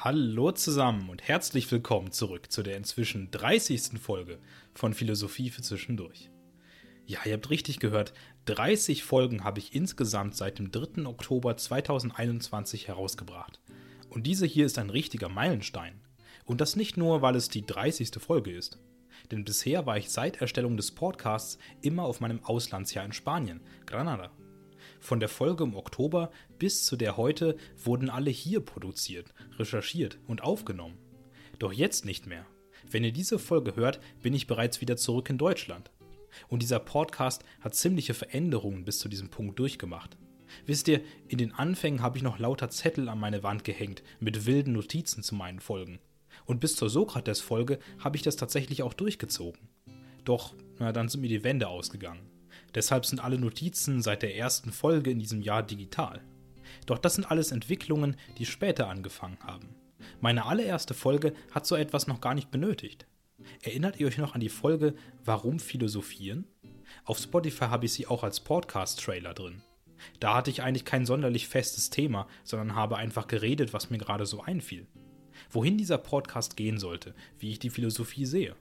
Hallo zusammen und herzlich willkommen zurück zu der inzwischen 30. Folge von Philosophie für Zwischendurch. Ja, ihr habt richtig gehört, 30 Folgen habe ich insgesamt seit dem 3. Oktober 2021 herausgebracht. Und diese hier ist ein richtiger Meilenstein. Und das nicht nur, weil es die 30. Folge ist. Denn bisher war ich seit Erstellung des Podcasts immer auf meinem Auslandsjahr in Spanien, Granada. Von der Folge im Oktober bis zu der heute wurden alle hier produziert, recherchiert und aufgenommen. Doch jetzt nicht mehr. Wenn ihr diese Folge hört, bin ich bereits wieder zurück in Deutschland. Und dieser Podcast hat ziemliche Veränderungen bis zu diesem Punkt durchgemacht. Wisst ihr, in den Anfängen habe ich noch lauter Zettel an meine Wand gehängt mit wilden Notizen zu meinen Folgen. Und bis zur Sokrates-Folge habe ich das tatsächlich auch durchgezogen. Doch, na, dann sind mir die Wände ausgegangen. Deshalb sind alle Notizen seit der ersten Folge in diesem Jahr digital. Doch das sind alles Entwicklungen, die später angefangen haben. Meine allererste Folge hat so etwas noch gar nicht benötigt. Erinnert ihr euch noch an die Folge Warum philosophieren? Auf Spotify habe ich sie auch als Podcast-Trailer drin. Da hatte ich eigentlich kein sonderlich festes Thema, sondern habe einfach geredet, was mir gerade so einfiel. Wohin dieser Podcast gehen sollte, wie ich die Philosophie sehe.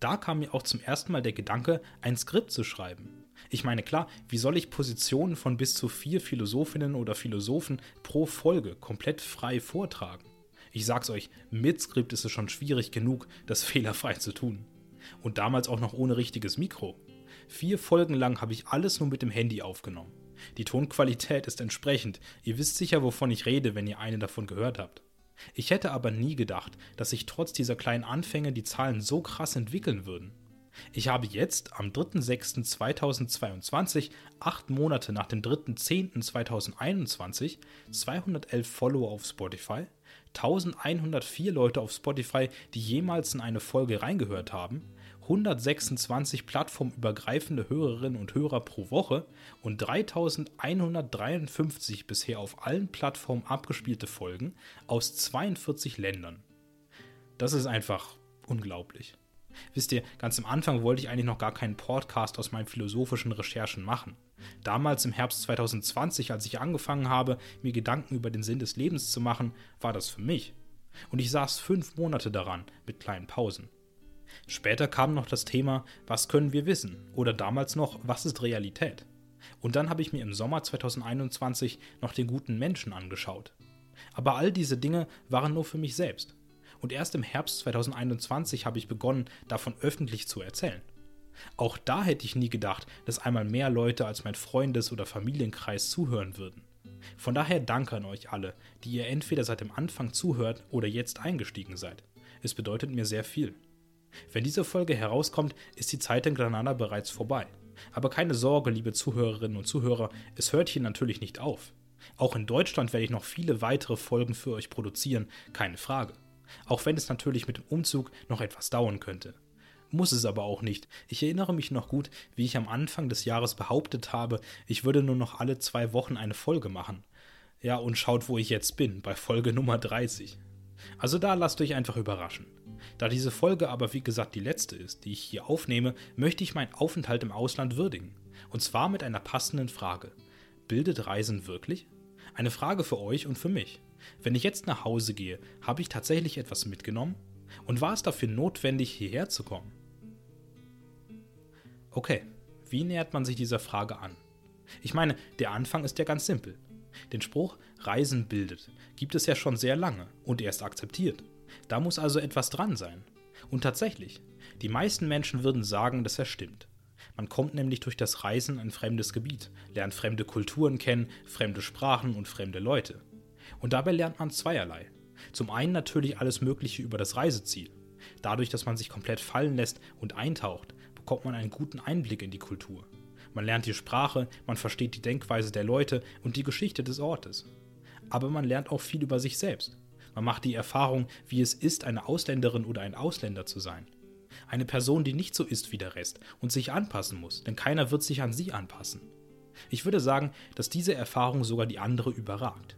Da kam mir auch zum ersten Mal der Gedanke, ein Skript zu schreiben. Ich meine, klar, wie soll ich Positionen von bis zu vier Philosophinnen oder Philosophen pro Folge komplett frei vortragen? Ich sag's euch, mit Skript ist es schon schwierig genug, das fehlerfrei zu tun. Und damals auch noch ohne richtiges Mikro. Vier Folgen lang habe ich alles nur mit dem Handy aufgenommen. Die Tonqualität ist entsprechend. Ihr wisst sicher, wovon ich rede, wenn ihr eine davon gehört habt. Ich hätte aber nie gedacht, dass sich trotz dieser kleinen Anfänge die Zahlen so krass entwickeln würden. Ich habe jetzt am 3.6.2022, acht Monate nach dem 3.10.2021, 211 Follower auf Spotify, 1104 Leute auf Spotify, die jemals in eine Folge reingehört haben, 126 plattformübergreifende Hörerinnen und Hörer pro Woche und 3153 bisher auf allen Plattformen abgespielte Folgen aus 42 Ländern. Das ist einfach unglaublich. Wisst ihr, ganz am Anfang wollte ich eigentlich noch gar keinen Podcast aus meinen philosophischen Recherchen machen. Damals im Herbst 2020, als ich angefangen habe, mir Gedanken über den Sinn des Lebens zu machen, war das für mich. Und ich saß fünf Monate daran, mit kleinen Pausen. Später kam noch das Thema, was können wir wissen? Oder damals noch, was ist Realität? Und dann habe ich mir im Sommer 2021 noch den guten Menschen angeschaut. Aber all diese Dinge waren nur für mich selbst. Und erst im Herbst 2021 habe ich begonnen, davon öffentlich zu erzählen. Auch da hätte ich nie gedacht, dass einmal mehr Leute als mein Freundes- oder Familienkreis zuhören würden. Von daher danke an euch alle, die ihr entweder seit dem Anfang zuhört oder jetzt eingestiegen seid. Es bedeutet mir sehr viel. Wenn diese Folge herauskommt, ist die Zeit in Granada bereits vorbei. Aber keine Sorge, liebe Zuhörerinnen und Zuhörer, es hört hier natürlich nicht auf. Auch in Deutschland werde ich noch viele weitere Folgen für euch produzieren, keine Frage. Auch wenn es natürlich mit dem Umzug noch etwas dauern könnte. Muss es aber auch nicht. Ich erinnere mich noch gut, wie ich am Anfang des Jahres behauptet habe, ich würde nur noch alle zwei Wochen eine Folge machen. Ja, und schaut, wo ich jetzt bin, bei Folge Nummer 30. Also da lasst euch einfach überraschen. Da diese Folge aber wie gesagt die letzte ist, die ich hier aufnehme, möchte ich meinen Aufenthalt im Ausland würdigen. Und zwar mit einer passenden Frage. Bildet Reisen wirklich? Eine Frage für euch und für mich. Wenn ich jetzt nach Hause gehe, habe ich tatsächlich etwas mitgenommen? Und war es dafür notwendig, hierher zu kommen? Okay, wie nähert man sich dieser Frage an? Ich meine, der Anfang ist ja ganz simpel. Den Spruch Reisen bildet gibt es ja schon sehr lange und er ist akzeptiert. Da muss also etwas dran sein. Und tatsächlich, die meisten Menschen würden sagen, dass er stimmt. Man kommt nämlich durch das Reisen in ein fremdes Gebiet, lernt fremde Kulturen kennen, fremde Sprachen und fremde Leute. Und dabei lernt man zweierlei. Zum einen natürlich alles Mögliche über das Reiseziel. Dadurch, dass man sich komplett fallen lässt und eintaucht, bekommt man einen guten Einblick in die Kultur. Man lernt die Sprache, man versteht die Denkweise der Leute und die Geschichte des Ortes. Aber man lernt auch viel über sich selbst. Man macht die Erfahrung, wie es ist, eine Ausländerin oder ein Ausländer zu sein. Eine Person, die nicht so ist wie der Rest und sich anpassen muss, denn keiner wird sich an sie anpassen. Ich würde sagen, dass diese Erfahrung sogar die andere überragt.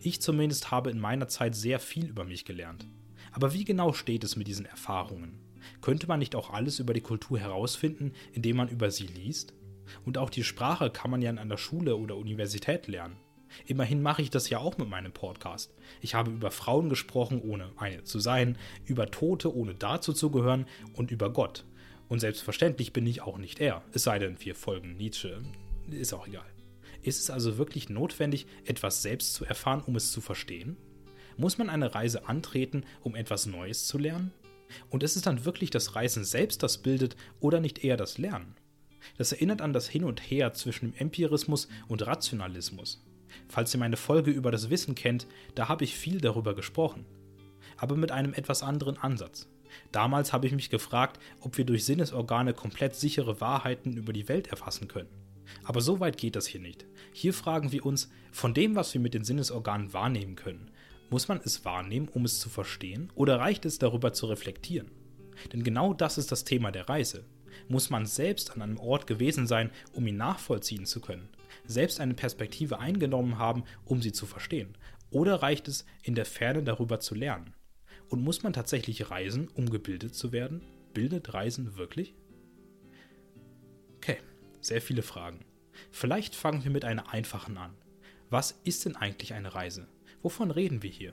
Ich zumindest habe in meiner Zeit sehr viel über mich gelernt. Aber wie genau steht es mit diesen Erfahrungen? Könnte man nicht auch alles über die Kultur herausfinden, indem man über sie liest? Und auch die Sprache kann man ja in einer Schule oder Universität lernen. Immerhin mache ich das ja auch mit meinem Podcast. Ich habe über Frauen gesprochen, ohne eine zu sein, über Tote, ohne dazu zu gehören und über Gott. Und selbstverständlich bin ich auch nicht er, es sei denn, wir folgen Nietzsche. Ist auch egal. Ist es also wirklich notwendig, etwas selbst zu erfahren, um es zu verstehen? Muss man eine Reise antreten, um etwas Neues zu lernen? Und ist es dann wirklich das Reisen selbst, das bildet, oder nicht eher das Lernen? Das erinnert an das Hin und Her zwischen dem Empirismus und Rationalismus. Falls ihr meine Folge über das Wissen kennt, da habe ich viel darüber gesprochen. Aber mit einem etwas anderen Ansatz. Damals habe ich mich gefragt, ob wir durch Sinnesorgane komplett sichere Wahrheiten über die Welt erfassen können. Aber so weit geht das hier nicht. Hier fragen wir uns, von dem, was wir mit den Sinnesorganen wahrnehmen können, muss man es wahrnehmen, um es zu verstehen, oder reicht es darüber zu reflektieren? Denn genau das ist das Thema der Reise. Muss man selbst an einem Ort gewesen sein, um ihn nachvollziehen zu können? Selbst eine Perspektive eingenommen haben, um sie zu verstehen? Oder reicht es, in der Ferne darüber zu lernen? Und muss man tatsächlich reisen, um gebildet zu werden? Bildet Reisen wirklich? Okay, sehr viele Fragen. Vielleicht fangen wir mit einer einfachen an. Was ist denn eigentlich eine Reise? Wovon reden wir hier?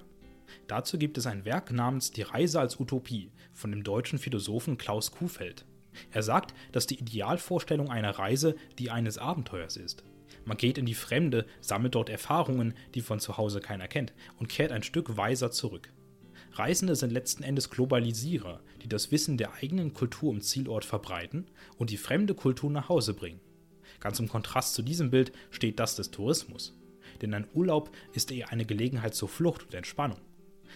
Dazu gibt es ein Werk namens Die Reise als Utopie von dem deutschen Philosophen Klaus Kuhfeld. Er sagt, dass die Idealvorstellung einer Reise die eines Abenteuers ist. Man geht in die Fremde, sammelt dort Erfahrungen, die von zu Hause keiner kennt, und kehrt ein Stück weiser zurück. Reisende sind letzten Endes Globalisierer, die das Wissen der eigenen Kultur im Zielort verbreiten und die fremde Kultur nach Hause bringen. Ganz im Kontrast zu diesem Bild steht das des Tourismus. Denn ein Urlaub ist eher eine Gelegenheit zur Flucht und Entspannung.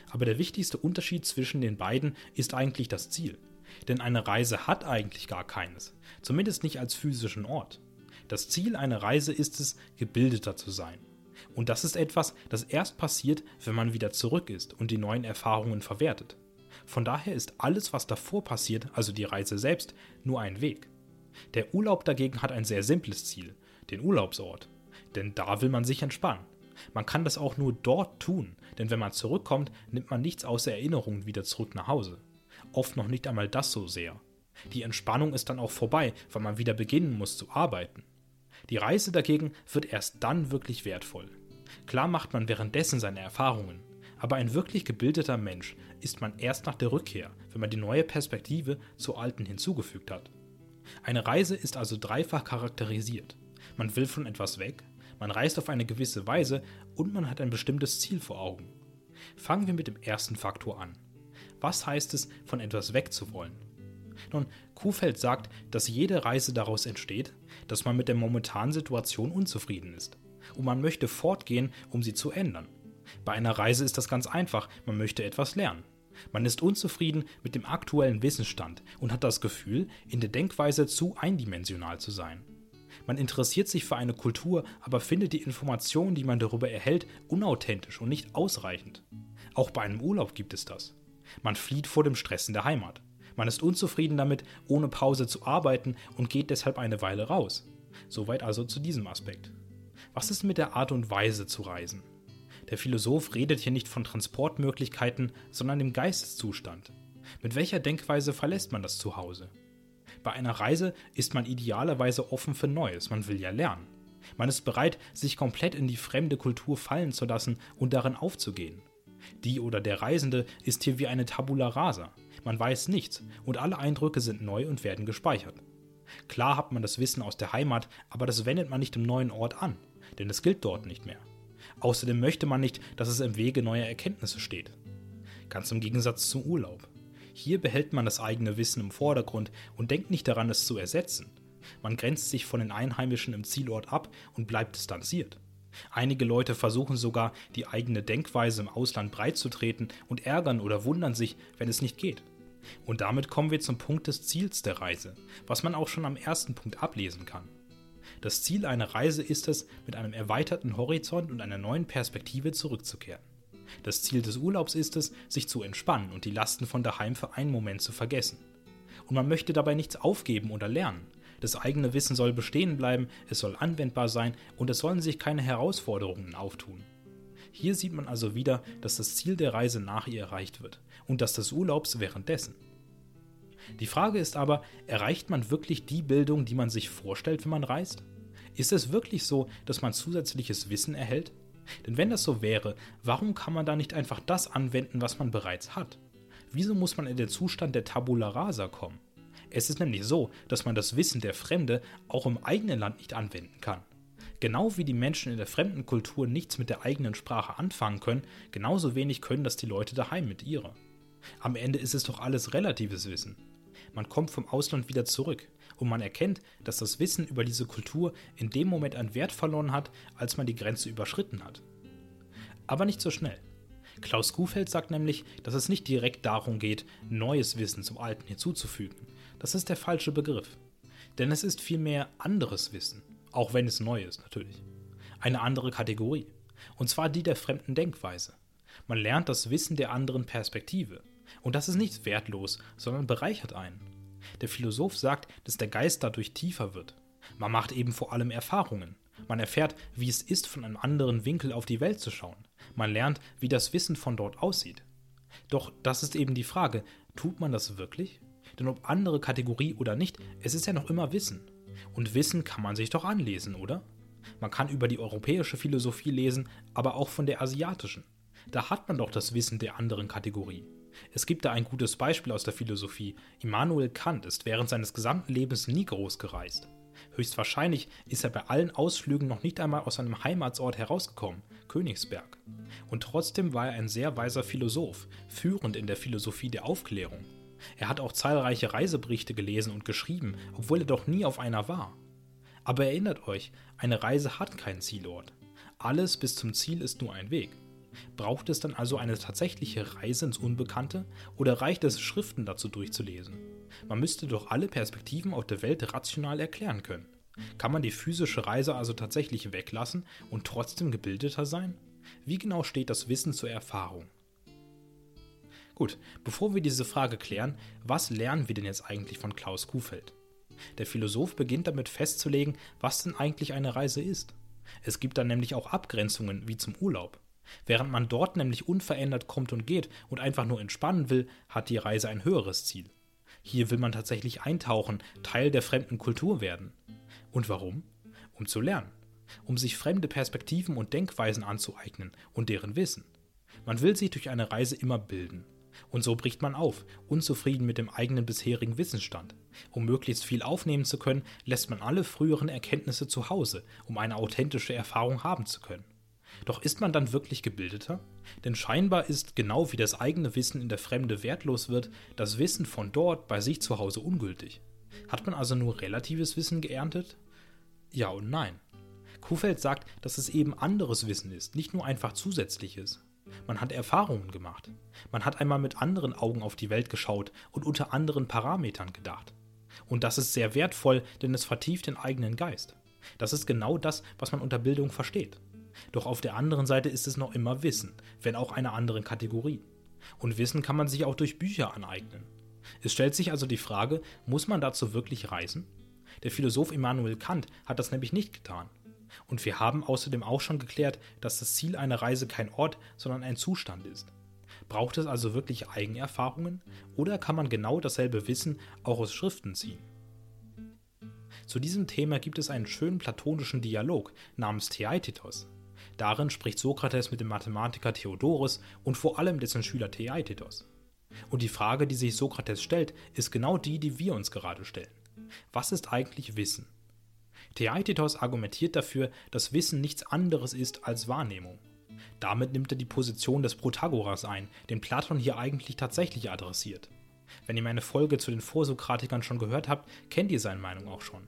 Aber der wichtigste Unterschied zwischen den beiden ist eigentlich das Ziel. Denn eine Reise hat eigentlich gar keines, zumindest nicht als physischen Ort. Das Ziel einer Reise ist es, gebildeter zu sein. Und das ist etwas, das erst passiert, wenn man wieder zurück ist und die neuen Erfahrungen verwertet. Von daher ist alles, was davor passiert, also die Reise selbst, nur ein Weg. Der Urlaub dagegen hat ein sehr simples Ziel, den Urlaubsort. Denn da will man sich entspannen. Man kann das auch nur dort tun, denn wenn man zurückkommt, nimmt man nichts außer Erinnerungen wieder zurück nach Hause. Oft noch nicht einmal das so sehr. Die Entspannung ist dann auch vorbei, weil man wieder beginnen muss zu arbeiten. Die Reise dagegen wird erst dann wirklich wertvoll. Klar macht man währenddessen seine Erfahrungen, aber ein wirklich gebildeter Mensch ist man erst nach der Rückkehr, wenn man die neue Perspektive zur alten hinzugefügt hat. Eine Reise ist also dreifach charakterisiert. Man will von etwas weg, man reist auf eine gewisse Weise und man hat ein bestimmtes Ziel vor Augen. Fangen wir mit dem ersten Faktor an. Was heißt es, von etwas wegzuwollen? Nun, Kuhfeld sagt, dass jede Reise daraus entsteht, dass man mit der momentanen Situation unzufrieden ist. Und man möchte fortgehen, um sie zu ändern. Bei einer Reise ist das ganz einfach, man möchte etwas lernen. Man ist unzufrieden mit dem aktuellen Wissensstand und hat das Gefühl, in der Denkweise zu eindimensional zu sein. Man interessiert sich für eine Kultur, aber findet die Informationen, die man darüber erhält, unauthentisch und nicht ausreichend. Auch bei einem Urlaub gibt es das. Man flieht vor dem Stress in der Heimat. Man ist unzufrieden damit, ohne Pause zu arbeiten und geht deshalb eine Weile raus. Soweit also zu diesem Aspekt. Was ist mit der Art und Weise zu reisen? Der Philosoph redet hier nicht von Transportmöglichkeiten, sondern dem Geisteszustand. Mit welcher Denkweise verlässt man das Zuhause? Bei einer Reise ist man idealerweise offen für Neues, man will ja lernen. Man ist bereit, sich komplett in die fremde Kultur fallen zu lassen und darin aufzugehen. Die oder der Reisende ist hier wie eine Tabula rasa. Man weiß nichts und alle Eindrücke sind neu und werden gespeichert. Klar hat man das Wissen aus der Heimat, aber das wendet man nicht im neuen Ort an, denn es gilt dort nicht mehr. Außerdem möchte man nicht, dass es im Wege neuer Erkenntnisse steht. Ganz im Gegensatz zum Urlaub. Hier behält man das eigene Wissen im Vordergrund und denkt nicht daran, es zu ersetzen. Man grenzt sich von den Einheimischen im Zielort ab und bleibt distanziert. Einige Leute versuchen sogar, die eigene Denkweise im Ausland breitzutreten und ärgern oder wundern sich, wenn es nicht geht. Und damit kommen wir zum Punkt des Ziels der Reise, was man auch schon am ersten Punkt ablesen kann. Das Ziel einer Reise ist es, mit einem erweiterten Horizont und einer neuen Perspektive zurückzukehren. Das Ziel des Urlaubs ist es, sich zu entspannen und die Lasten von daheim für einen Moment zu vergessen. Und man möchte dabei nichts aufgeben oder lernen. Das eigene Wissen soll bestehen bleiben, es soll anwendbar sein und es sollen sich keine Herausforderungen auftun. Hier sieht man also wieder, dass das Ziel der Reise nach ihr erreicht wird und das des Urlaubs währenddessen. Die Frage ist aber, erreicht man wirklich die Bildung, die man sich vorstellt, wenn man reist? Ist es wirklich so, dass man zusätzliches Wissen erhält? Denn wenn das so wäre, warum kann man da nicht einfach das anwenden, was man bereits hat? Wieso muss man in den Zustand der Tabula rasa kommen? Es ist nämlich so, dass man das Wissen der Fremde auch im eigenen Land nicht anwenden kann. Genau wie die Menschen in der fremden Kultur nichts mit der eigenen Sprache anfangen können, genauso wenig können das die Leute daheim mit ihrer. Am Ende ist es doch alles relatives Wissen. Man kommt vom Ausland wieder zurück und man erkennt, dass das Wissen über diese Kultur in dem Moment an Wert verloren hat, als man die Grenze überschritten hat. Aber nicht so schnell. Klaus Kuhfeld sagt nämlich, dass es nicht direkt darum geht, neues Wissen zum Alten hinzuzufügen. Das ist der falsche Begriff. Denn es ist vielmehr anderes Wissen, auch wenn es neu ist natürlich. Eine andere Kategorie. Und zwar die der fremden Denkweise. Man lernt das Wissen der anderen Perspektive. Und das ist nicht wertlos, sondern bereichert einen. Der Philosoph sagt, dass der Geist dadurch tiefer wird. Man macht eben vor allem Erfahrungen. Man erfährt, wie es ist, von einem anderen Winkel auf die Welt zu schauen. Man lernt, wie das Wissen von dort aussieht. Doch das ist eben die Frage, tut man das wirklich? Denn ob andere Kategorie oder nicht, es ist ja noch immer Wissen. Und Wissen kann man sich doch anlesen, oder? Man kann über die europäische Philosophie lesen, aber auch von der asiatischen. Da hat man doch das Wissen der anderen Kategorie. Es gibt da ein gutes Beispiel aus der Philosophie. Immanuel Kant ist während seines gesamten Lebens nie groß gereist. Höchstwahrscheinlich ist er bei allen Ausflügen noch nicht einmal aus seinem Heimatsort herausgekommen, Königsberg. Und trotzdem war er ein sehr weiser Philosoph, führend in der Philosophie der Aufklärung. Er hat auch zahlreiche Reiseberichte gelesen und geschrieben, obwohl er doch nie auf einer war. Aber erinnert euch, eine Reise hat keinen Zielort. Alles bis zum Ziel ist nur ein Weg. Braucht es dann also eine tatsächliche Reise ins Unbekannte oder reicht es, Schriften dazu durchzulesen? Man müsste doch alle Perspektiven auf der Welt rational erklären können. Kann man die physische Reise also tatsächlich weglassen und trotzdem gebildeter sein? Wie genau steht das Wissen zur Erfahrung? Gut, bevor wir diese Frage klären, was lernen wir denn jetzt eigentlich von Klaus Kuhfeld? Der Philosoph beginnt damit festzulegen, was denn eigentlich eine Reise ist. Es gibt dann nämlich auch Abgrenzungen wie zum Urlaub. Während man dort nämlich unverändert kommt und geht und einfach nur entspannen will, hat die Reise ein höheres Ziel. Hier will man tatsächlich eintauchen, Teil der fremden Kultur werden. Und warum? Um zu lernen. Um sich fremde Perspektiven und Denkweisen anzueignen und deren Wissen. Man will sich durch eine Reise immer bilden. Und so bricht man auf, unzufrieden mit dem eigenen bisherigen Wissensstand. Um möglichst viel aufnehmen zu können, lässt man alle früheren Erkenntnisse zu Hause, um eine authentische Erfahrung haben zu können. Doch ist man dann wirklich gebildeter? Denn scheinbar ist, genau wie das eigene Wissen in der Fremde wertlos wird, das Wissen von dort bei sich zu Hause ungültig. Hat man also nur relatives Wissen geerntet? Ja und nein. Kuhfeld sagt, dass es eben anderes Wissen ist, nicht nur einfach zusätzliches. Man hat Erfahrungen gemacht. Man hat einmal mit anderen Augen auf die Welt geschaut und unter anderen Parametern gedacht. Und das ist sehr wertvoll, denn es vertieft den eigenen Geist. Das ist genau das, was man unter Bildung versteht. Doch auf der anderen Seite ist es noch immer Wissen, wenn auch einer anderen Kategorie. Und Wissen kann man sich auch durch Bücher aneignen. Es stellt sich also die Frage, muss man dazu wirklich reisen? Der Philosoph Immanuel Kant hat das nämlich nicht getan. Und wir haben außerdem auch schon geklärt, dass das Ziel einer Reise kein Ort, sondern ein Zustand ist. Braucht es also wirklich Eigenerfahrungen oder kann man genau dasselbe Wissen auch aus Schriften ziehen? Zu diesem Thema gibt es einen schönen platonischen Dialog namens Theaetetos. Darin spricht Sokrates mit dem Mathematiker Theodorus und vor allem dessen Schüler Theaetetos. Und die Frage, die sich Sokrates stellt, ist genau die, die wir uns gerade stellen. Was ist eigentlich Wissen? Theaetetos argumentiert dafür, dass Wissen nichts anderes ist als Wahrnehmung. Damit nimmt er die Position des Protagoras ein, den Platon hier eigentlich tatsächlich adressiert. Wenn ihr meine Folge zu den Vorsokratikern schon gehört habt, kennt ihr seine Meinung auch schon.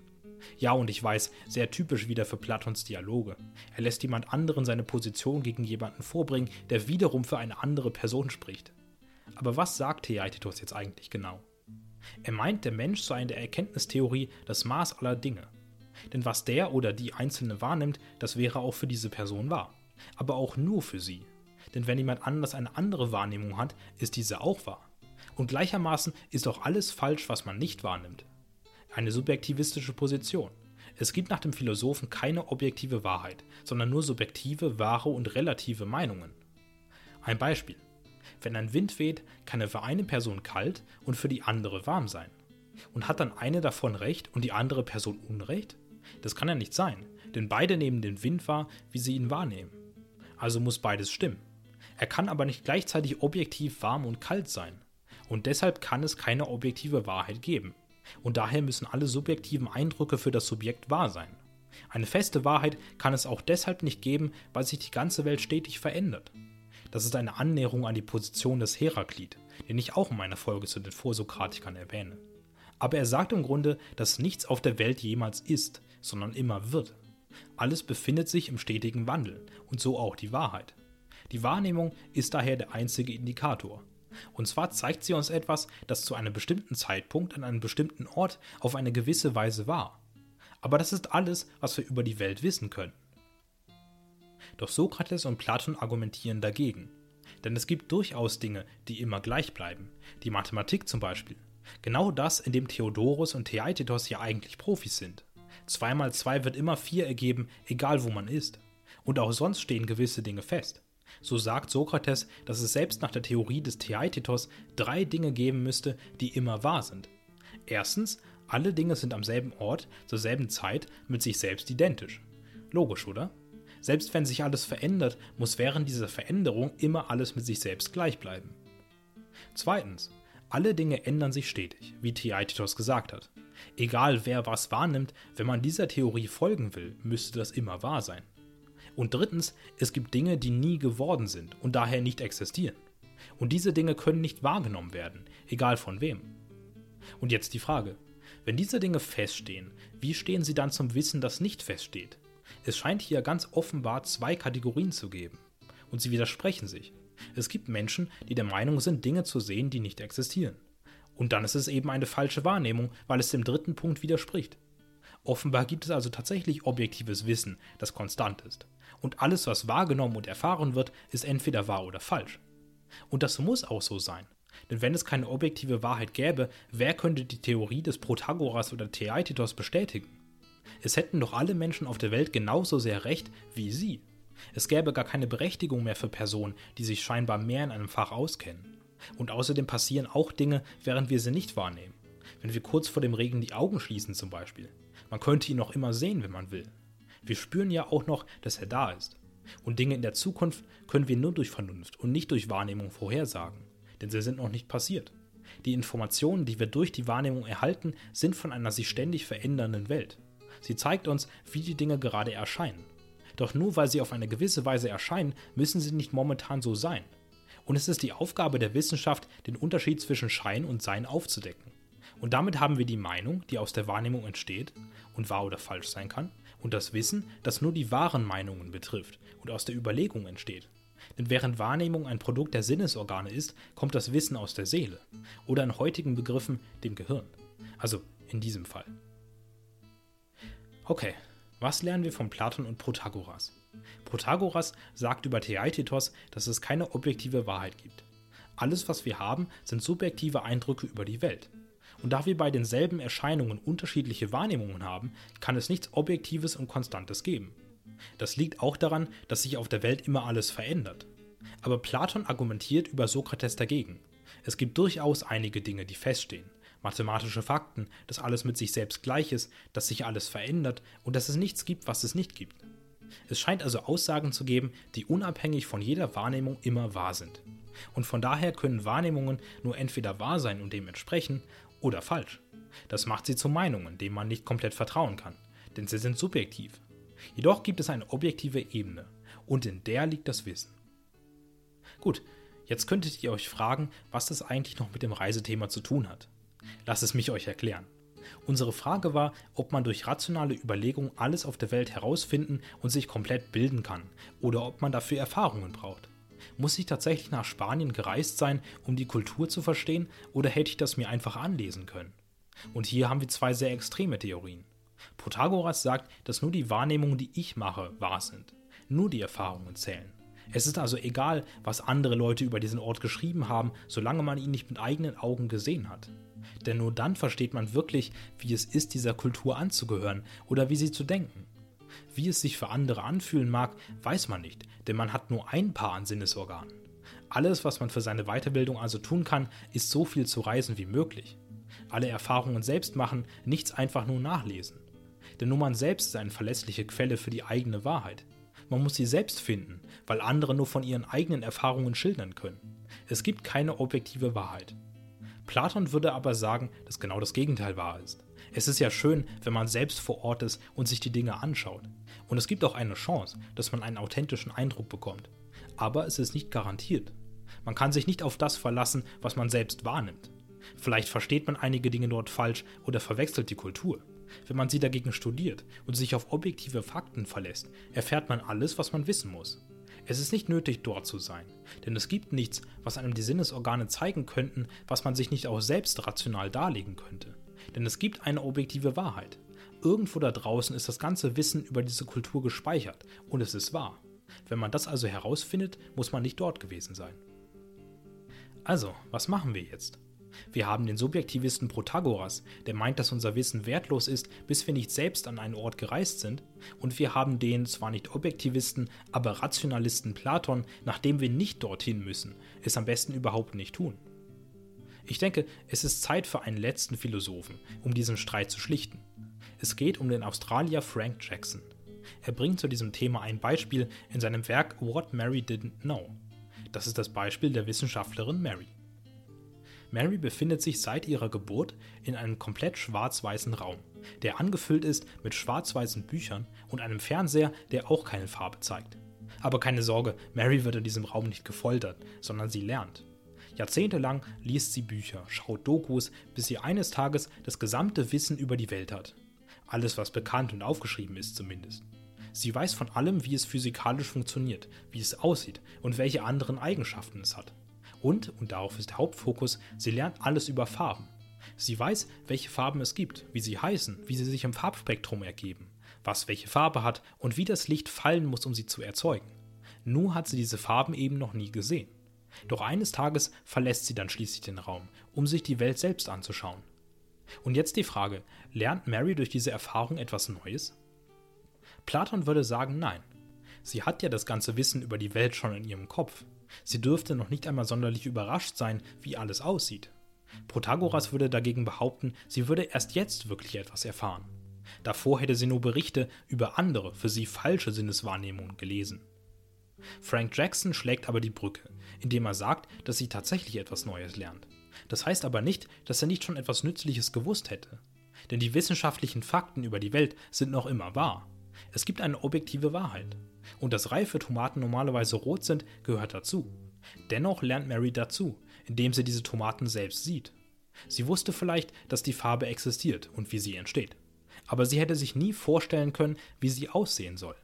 Ja, und ich weiß, sehr typisch wieder für Platons Dialoge. Er lässt jemand anderen seine Position gegen jemanden vorbringen, der wiederum für eine andere Person spricht. Aber was sagt Theaetetos jetzt eigentlich genau? Er meint, der Mensch sei in der Erkenntnistheorie das Maß aller Dinge. Denn was der oder die Einzelne wahrnimmt, das wäre auch für diese Person wahr. Aber auch nur für sie. Denn wenn jemand anders eine andere Wahrnehmung hat, ist diese auch wahr. Und gleichermaßen ist auch alles falsch, was man nicht wahrnimmt. Eine subjektivistische Position. Es gibt nach dem Philosophen keine objektive Wahrheit, sondern nur subjektive, wahre und relative Meinungen. Ein Beispiel. Wenn ein Wind weht, kann er für eine Person kalt und für die andere warm sein. Und hat dann eine davon recht und die andere Person Unrecht? Das kann ja nicht sein, denn beide nehmen den Wind wahr, wie sie ihn wahrnehmen. Also muss beides stimmen. Er kann aber nicht gleichzeitig objektiv warm und kalt sein. Und deshalb kann es keine objektive Wahrheit geben. Und daher müssen alle subjektiven Eindrücke für das Subjekt wahr sein. Eine feste Wahrheit kann es auch deshalb nicht geben, weil sich die ganze Welt stetig verändert. Das ist eine Annäherung an die Position des Heraklit, den ich auch in meiner Folge zu den Vorsokratikern erwähne. Aber er sagt im Grunde, dass nichts auf der Welt jemals ist, sondern immer wird. Alles befindet sich im stetigen Wandel und so auch die Wahrheit. Die Wahrnehmung ist daher der einzige Indikator. Und zwar zeigt sie uns etwas, das zu einem bestimmten Zeitpunkt an einem bestimmten Ort auf eine gewisse Weise war. Aber das ist alles, was wir über die Welt wissen können. Doch Sokrates und Platon argumentieren dagegen. Denn es gibt durchaus Dinge, die immer gleich bleiben. Die Mathematik zum Beispiel. Genau das, in dem Theodorus und Theaetetos ja eigentlich Profis sind. 2 mal 2 wird immer 4 ergeben, egal wo man ist. Und auch sonst stehen gewisse Dinge fest. So sagt Sokrates, dass es selbst nach der Theorie des Theaetetos drei Dinge geben müsste, die immer wahr sind. Erstens, alle Dinge sind am selben Ort, zur selben Zeit, mit sich selbst identisch. Logisch, oder? Selbst wenn sich alles verändert, muss während dieser Veränderung immer alles mit sich selbst gleich bleiben. Zweitens, alle Dinge ändern sich stetig, wie Theaetetos gesagt hat. Egal wer was wahrnimmt, wenn man dieser Theorie folgen will, müsste das immer wahr sein. Und drittens, es gibt Dinge, die nie geworden sind und daher nicht existieren. Und diese Dinge können nicht wahrgenommen werden, egal von wem. Und jetzt die Frage, wenn diese Dinge feststehen, wie stehen sie dann zum Wissen, das nicht feststeht? Es scheint hier ganz offenbar zwei Kategorien zu geben. Und sie widersprechen sich. Es gibt Menschen, die der Meinung sind, Dinge zu sehen, die nicht existieren. Und dann ist es eben eine falsche Wahrnehmung, weil es dem dritten Punkt widerspricht. Offenbar gibt es also tatsächlich objektives Wissen, das konstant ist. Und alles, was wahrgenommen und erfahren wird, ist entweder wahr oder falsch. Und das muss auch so sein. Denn wenn es keine objektive Wahrheit gäbe, wer könnte die Theorie des Protagoras oder Theaetetos bestätigen? Es hätten doch alle Menschen auf der Welt genauso sehr recht wie sie. Es gäbe gar keine Berechtigung mehr für Personen, die sich scheinbar mehr in einem Fach auskennen. Und außerdem passieren auch Dinge, während wir sie nicht wahrnehmen. Wenn wir kurz vor dem Regen die Augen schließen zum Beispiel. Man könnte ihn noch immer sehen, wenn man will. Wir spüren ja auch noch, dass er da ist. Und Dinge in der Zukunft können wir nur durch Vernunft und nicht durch Wahrnehmung vorhersagen, denn sie sind noch nicht passiert. Die Informationen, die wir durch die Wahrnehmung erhalten, sind von einer sich ständig verändernden Welt. Sie zeigt uns, wie die Dinge gerade erscheinen. Doch nur weil sie auf eine gewisse Weise erscheinen, müssen sie nicht momentan so sein. Und es ist die Aufgabe der Wissenschaft, den Unterschied zwischen Schein und Sein aufzudecken. Und damit haben wir die Meinung, die aus der Wahrnehmung entsteht und wahr oder falsch sein kann, und das Wissen, das nur die wahren Meinungen betrifft und aus der Überlegung entsteht. Denn während Wahrnehmung ein Produkt der Sinnesorgane ist, kommt das Wissen aus der Seele oder in heutigen Begriffen dem Gehirn. Also in diesem Fall. Okay, was lernen wir von Platon und Protagoras? Protagoras sagt über Theaetetos, dass es keine objektive Wahrheit gibt. Alles, was wir haben, sind subjektive Eindrücke über die Welt. Und da wir bei denselben Erscheinungen unterschiedliche Wahrnehmungen haben, kann es nichts Objektives und Konstantes geben. Das liegt auch daran, dass sich auf der Welt immer alles verändert. Aber Platon argumentiert über Sokrates dagegen. Es gibt durchaus einige Dinge, die feststehen mathematische Fakten, dass alles mit sich selbst gleich ist, dass sich alles verändert und dass es nichts gibt, was es nicht gibt. Es scheint also Aussagen zu geben, die unabhängig von jeder Wahrnehmung immer wahr sind. Und von daher können Wahrnehmungen nur entweder wahr sein und dem entsprechen oder falsch. Das macht sie zu Meinungen, denen man nicht komplett vertrauen kann, denn sie sind subjektiv. Jedoch gibt es eine objektive Ebene und in der liegt das Wissen. Gut, jetzt könntet ihr euch fragen, was das eigentlich noch mit dem Reisethema zu tun hat. Lasst es mich euch erklären. Unsere Frage war, ob man durch rationale Überlegung alles auf der Welt herausfinden und sich komplett bilden kann, oder ob man dafür Erfahrungen braucht. Muss ich tatsächlich nach Spanien gereist sein, um die Kultur zu verstehen, oder hätte ich das mir einfach anlesen können? Und hier haben wir zwei sehr extreme Theorien. Protagoras sagt, dass nur die Wahrnehmungen, die ich mache, wahr sind. Nur die Erfahrungen zählen. Es ist also egal, was andere Leute über diesen Ort geschrieben haben, solange man ihn nicht mit eigenen Augen gesehen hat. Denn nur dann versteht man wirklich, wie es ist, dieser Kultur anzugehören oder wie sie zu denken. Wie es sich für andere anfühlen mag, weiß man nicht, denn man hat nur ein Paar an Sinnesorganen. Alles, was man für seine Weiterbildung also tun kann, ist so viel zu reisen wie möglich. Alle Erfahrungen selbst machen, nichts einfach nur nachlesen. Denn nur man selbst ist eine verlässliche Quelle für die eigene Wahrheit. Man muss sie selbst finden, weil andere nur von ihren eigenen Erfahrungen schildern können. Es gibt keine objektive Wahrheit. Platon würde aber sagen, dass genau das Gegenteil wahr ist. Es ist ja schön, wenn man selbst vor Ort ist und sich die Dinge anschaut. Und es gibt auch eine Chance, dass man einen authentischen Eindruck bekommt. Aber es ist nicht garantiert. Man kann sich nicht auf das verlassen, was man selbst wahrnimmt. Vielleicht versteht man einige Dinge dort falsch oder verwechselt die Kultur. Wenn man sie dagegen studiert und sich auf objektive Fakten verlässt, erfährt man alles, was man wissen muss. Es ist nicht nötig, dort zu sein, denn es gibt nichts, was einem die Sinnesorgane zeigen könnten, was man sich nicht auch selbst rational darlegen könnte. Denn es gibt eine objektive Wahrheit. Irgendwo da draußen ist das ganze Wissen über diese Kultur gespeichert und es ist wahr. Wenn man das also herausfindet, muss man nicht dort gewesen sein. Also, was machen wir jetzt? Wir haben den Subjektivisten Protagoras, der meint, dass unser Wissen wertlos ist, bis wir nicht selbst an einen Ort gereist sind, und wir haben den zwar nicht Objektivisten, aber Rationalisten Platon, nachdem wir nicht dorthin müssen, es am besten überhaupt nicht tun. Ich denke, es ist Zeit für einen letzten Philosophen, um diesen Streit zu schlichten. Es geht um den Australier Frank Jackson. Er bringt zu diesem Thema ein Beispiel in seinem Werk What Mary Didn't Know. Das ist das Beispiel der Wissenschaftlerin Mary. Mary befindet sich seit ihrer Geburt in einem komplett schwarz-weißen Raum, der angefüllt ist mit schwarz-weißen Büchern und einem Fernseher, der auch keine Farbe zeigt. Aber keine Sorge, Mary wird in diesem Raum nicht gefoltert, sondern sie lernt. Jahrzehntelang liest sie Bücher, schaut Dokus, bis sie eines Tages das gesamte Wissen über die Welt hat. Alles, was bekannt und aufgeschrieben ist zumindest. Sie weiß von allem, wie es physikalisch funktioniert, wie es aussieht und welche anderen Eigenschaften es hat. Und, und darauf ist der Hauptfokus, sie lernt alles über Farben. Sie weiß, welche Farben es gibt, wie sie heißen, wie sie sich im Farbspektrum ergeben, was welche Farbe hat und wie das Licht fallen muss, um sie zu erzeugen. Nur hat sie diese Farben eben noch nie gesehen. Doch eines Tages verlässt sie dann schließlich den Raum, um sich die Welt selbst anzuschauen. Und jetzt die Frage, lernt Mary durch diese Erfahrung etwas Neues? Platon würde sagen, nein. Sie hat ja das ganze Wissen über die Welt schon in ihrem Kopf. Sie dürfte noch nicht einmal sonderlich überrascht sein, wie alles aussieht. Protagoras würde dagegen behaupten, sie würde erst jetzt wirklich etwas erfahren. Davor hätte sie nur Berichte über andere, für sie falsche Sinneswahrnehmungen gelesen. Frank Jackson schlägt aber die Brücke, indem er sagt, dass sie tatsächlich etwas Neues lernt. Das heißt aber nicht, dass er nicht schon etwas Nützliches gewusst hätte. Denn die wissenschaftlichen Fakten über die Welt sind noch immer wahr. Es gibt eine objektive Wahrheit. Und dass reife Tomaten normalerweise rot sind, gehört dazu. Dennoch lernt Mary dazu, indem sie diese Tomaten selbst sieht. Sie wusste vielleicht, dass die Farbe existiert und wie sie entsteht. Aber sie hätte sich nie vorstellen können, wie sie aussehen soll.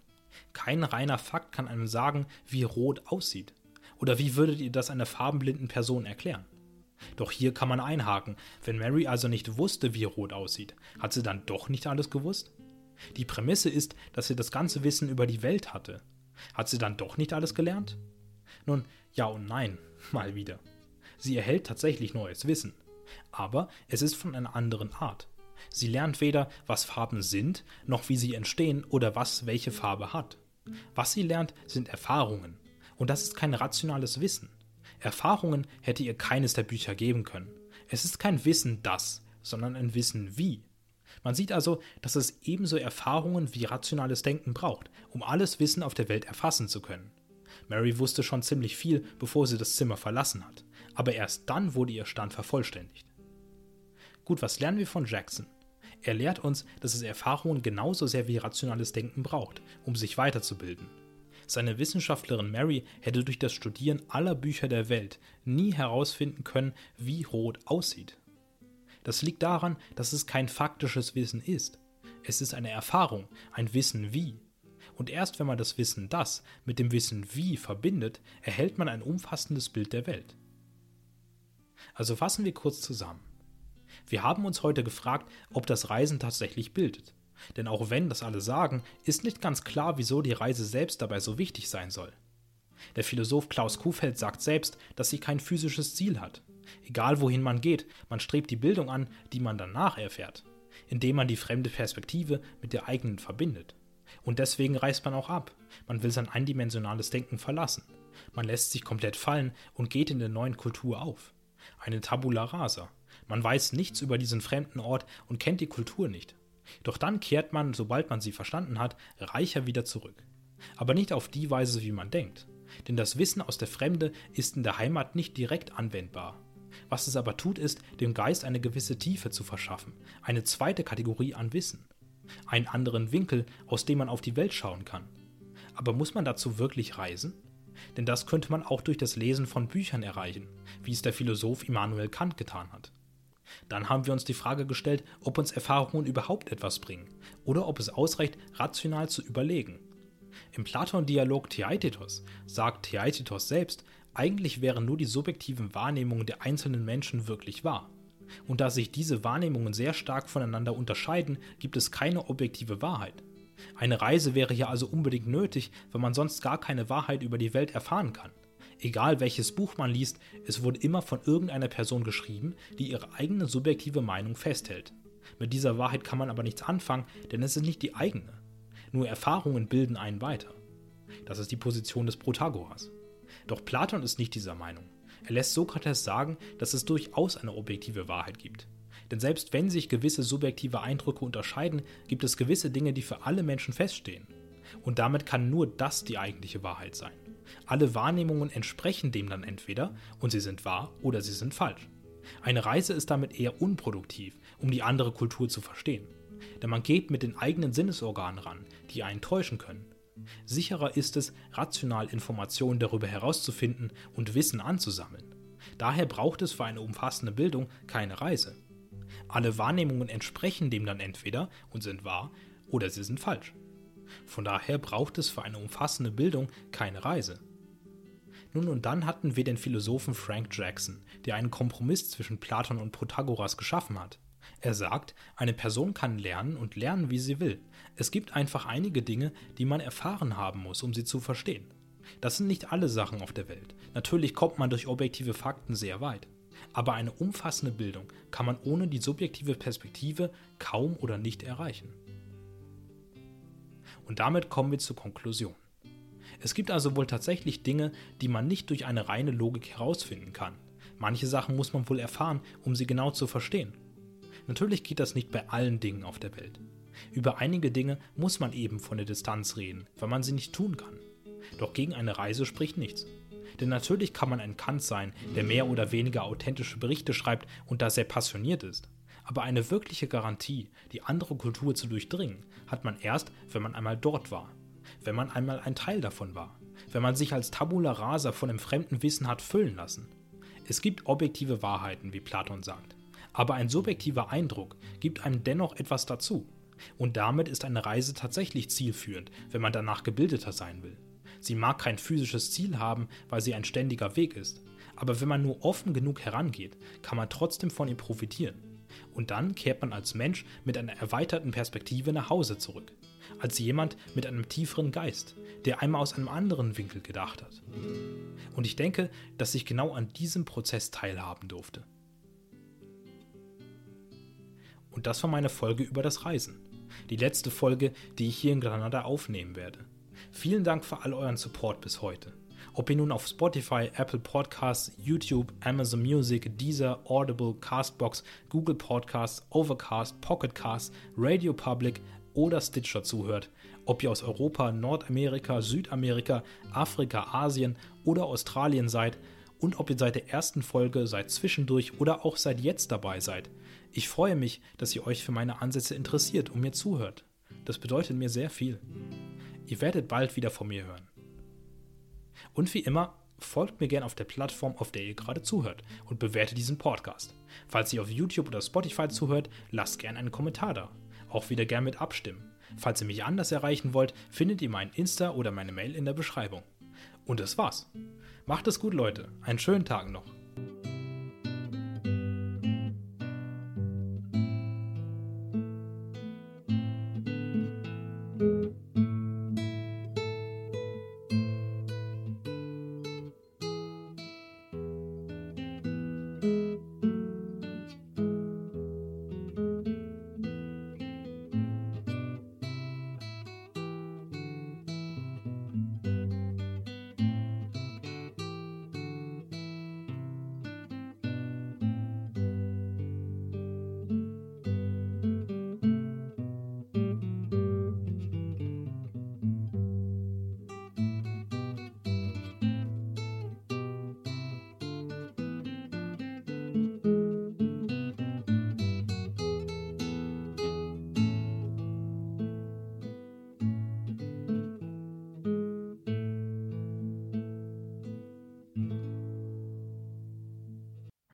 Kein reiner Fakt kann einem sagen, wie rot aussieht. Oder wie würdet ihr das einer farbenblinden Person erklären? Doch hier kann man einhaken. Wenn Mary also nicht wusste, wie rot aussieht, hat sie dann doch nicht alles gewusst? Die Prämisse ist, dass sie das ganze Wissen über die Welt hatte. Hat sie dann doch nicht alles gelernt? Nun, ja und nein, mal wieder. Sie erhält tatsächlich neues Wissen. Aber es ist von einer anderen Art. Sie lernt weder, was Farben sind, noch wie sie entstehen oder was welche Farbe hat. Was sie lernt, sind Erfahrungen. Und das ist kein rationales Wissen. Erfahrungen hätte ihr keines der Bücher geben können. Es ist kein Wissen das, sondern ein Wissen wie. Man sieht also, dass es ebenso Erfahrungen wie rationales Denken braucht, um alles Wissen auf der Welt erfassen zu können. Mary wusste schon ziemlich viel, bevor sie das Zimmer verlassen hat, aber erst dann wurde ihr Stand vervollständigt. Gut, was lernen wir von Jackson? Er lehrt uns, dass es Erfahrungen genauso sehr wie rationales Denken braucht, um sich weiterzubilden. Seine Wissenschaftlerin Mary hätte durch das Studieren aller Bücher der Welt nie herausfinden können, wie Rot aussieht. Das liegt daran, dass es kein faktisches Wissen ist. Es ist eine Erfahrung, ein Wissen wie. Und erst wenn man das Wissen das mit dem Wissen wie verbindet, erhält man ein umfassendes Bild der Welt. Also fassen wir kurz zusammen. Wir haben uns heute gefragt, ob das Reisen tatsächlich bildet. Denn auch wenn das alle sagen, ist nicht ganz klar, wieso die Reise selbst dabei so wichtig sein soll. Der Philosoph Klaus Kuhfeld sagt selbst, dass sie kein physisches Ziel hat. Egal wohin man geht, man strebt die Bildung an, die man danach erfährt, indem man die fremde Perspektive mit der eigenen verbindet. Und deswegen reist man auch ab. Man will sein eindimensionales Denken verlassen. Man lässt sich komplett fallen und geht in der neuen Kultur auf. Eine Tabula rasa. Man weiß nichts über diesen fremden Ort und kennt die Kultur nicht. Doch dann kehrt man, sobald man sie verstanden hat, reicher wieder zurück. Aber nicht auf die Weise, wie man denkt. Denn das Wissen aus der Fremde ist in der Heimat nicht direkt anwendbar. Was es aber tut, ist, dem Geist eine gewisse Tiefe zu verschaffen, eine zweite Kategorie an Wissen, einen anderen Winkel, aus dem man auf die Welt schauen kann. Aber muss man dazu wirklich reisen? Denn das könnte man auch durch das Lesen von Büchern erreichen, wie es der Philosoph Immanuel Kant getan hat. Dann haben wir uns die Frage gestellt, ob uns Erfahrungen überhaupt etwas bringen oder ob es ausreicht, rational zu überlegen. Im Platon-Dialog Theaetetos sagt Theaetetos selbst, eigentlich wären nur die subjektiven Wahrnehmungen der einzelnen Menschen wirklich wahr. Und da sich diese Wahrnehmungen sehr stark voneinander unterscheiden, gibt es keine objektive Wahrheit. Eine Reise wäre hier also unbedingt nötig, wenn man sonst gar keine Wahrheit über die Welt erfahren kann. Egal welches Buch man liest, es wurde immer von irgendeiner Person geschrieben, die ihre eigene subjektive Meinung festhält. Mit dieser Wahrheit kann man aber nichts anfangen, denn es ist nicht die eigene. Nur Erfahrungen bilden einen weiter. Das ist die Position des Protagoras. Doch Platon ist nicht dieser Meinung. Er lässt Sokrates sagen, dass es durchaus eine objektive Wahrheit gibt. Denn selbst wenn sich gewisse subjektive Eindrücke unterscheiden, gibt es gewisse Dinge, die für alle Menschen feststehen. Und damit kann nur das die eigentliche Wahrheit sein. Alle Wahrnehmungen entsprechen dem dann entweder und sie sind wahr oder sie sind falsch. Eine Reise ist damit eher unproduktiv, um die andere Kultur zu verstehen. Denn man geht mit den eigenen Sinnesorganen ran, die einen täuschen können. Sicherer ist es, rational Informationen darüber herauszufinden und Wissen anzusammeln. Daher braucht es für eine umfassende Bildung keine Reise. Alle Wahrnehmungen entsprechen dem dann entweder und sind wahr oder sie sind falsch. Von daher braucht es für eine umfassende Bildung keine Reise. Nun und dann hatten wir den Philosophen Frank Jackson, der einen Kompromiss zwischen Platon und Protagoras geschaffen hat. Er sagt, eine Person kann lernen und lernen, wie sie will. Es gibt einfach einige Dinge, die man erfahren haben muss, um sie zu verstehen. Das sind nicht alle Sachen auf der Welt. Natürlich kommt man durch objektive Fakten sehr weit. Aber eine umfassende Bildung kann man ohne die subjektive Perspektive kaum oder nicht erreichen. Und damit kommen wir zur Konklusion. Es gibt also wohl tatsächlich Dinge, die man nicht durch eine reine Logik herausfinden kann. Manche Sachen muss man wohl erfahren, um sie genau zu verstehen. Natürlich geht das nicht bei allen Dingen auf der Welt. Über einige Dinge muss man eben von der Distanz reden, weil man sie nicht tun kann. Doch gegen eine Reise spricht nichts. Denn natürlich kann man ein Kant sein, der mehr oder weniger authentische Berichte schreibt und da sehr passioniert ist. Aber eine wirkliche Garantie, die andere Kultur zu durchdringen, hat man erst, wenn man einmal dort war. Wenn man einmal ein Teil davon war. Wenn man sich als Tabula rasa von dem fremden Wissen hat füllen lassen. Es gibt objektive Wahrheiten, wie Platon sagt. Aber ein subjektiver Eindruck gibt einem dennoch etwas dazu. Und damit ist eine Reise tatsächlich zielführend, wenn man danach gebildeter sein will. Sie mag kein physisches Ziel haben, weil sie ein ständiger Weg ist. Aber wenn man nur offen genug herangeht, kann man trotzdem von ihr profitieren. Und dann kehrt man als Mensch mit einer erweiterten Perspektive nach Hause zurück. Als jemand mit einem tieferen Geist, der einmal aus einem anderen Winkel gedacht hat. Und ich denke, dass ich genau an diesem Prozess teilhaben durfte. Und das war meine Folge über das Reisen. Die letzte Folge, die ich hier in Granada aufnehmen werde. Vielen Dank für all euren Support bis heute. Ob ihr nun auf Spotify, Apple Podcasts, YouTube, Amazon Music, Deezer, Audible, Castbox, Google Podcasts, Overcast, Pocketcast, Radio Public oder Stitcher zuhört, ob ihr aus Europa, Nordamerika, Südamerika, Afrika, Asien oder Australien seid und ob ihr seit der ersten Folge, seit zwischendurch oder auch seit jetzt dabei seid. Ich freue mich, dass ihr euch für meine Ansätze interessiert und mir zuhört. Das bedeutet mir sehr viel. Ihr werdet bald wieder von mir hören. Und wie immer, folgt mir gerne auf der Plattform, auf der ihr gerade zuhört und bewertet diesen Podcast. Falls ihr auf YouTube oder Spotify zuhört, lasst gerne einen Kommentar da. Auch wieder gerne mit abstimmen. Falls ihr mich anders erreichen wollt, findet ihr meinen Insta oder meine Mail in der Beschreibung. Und das war's. Macht es gut, Leute. Einen schönen Tag noch.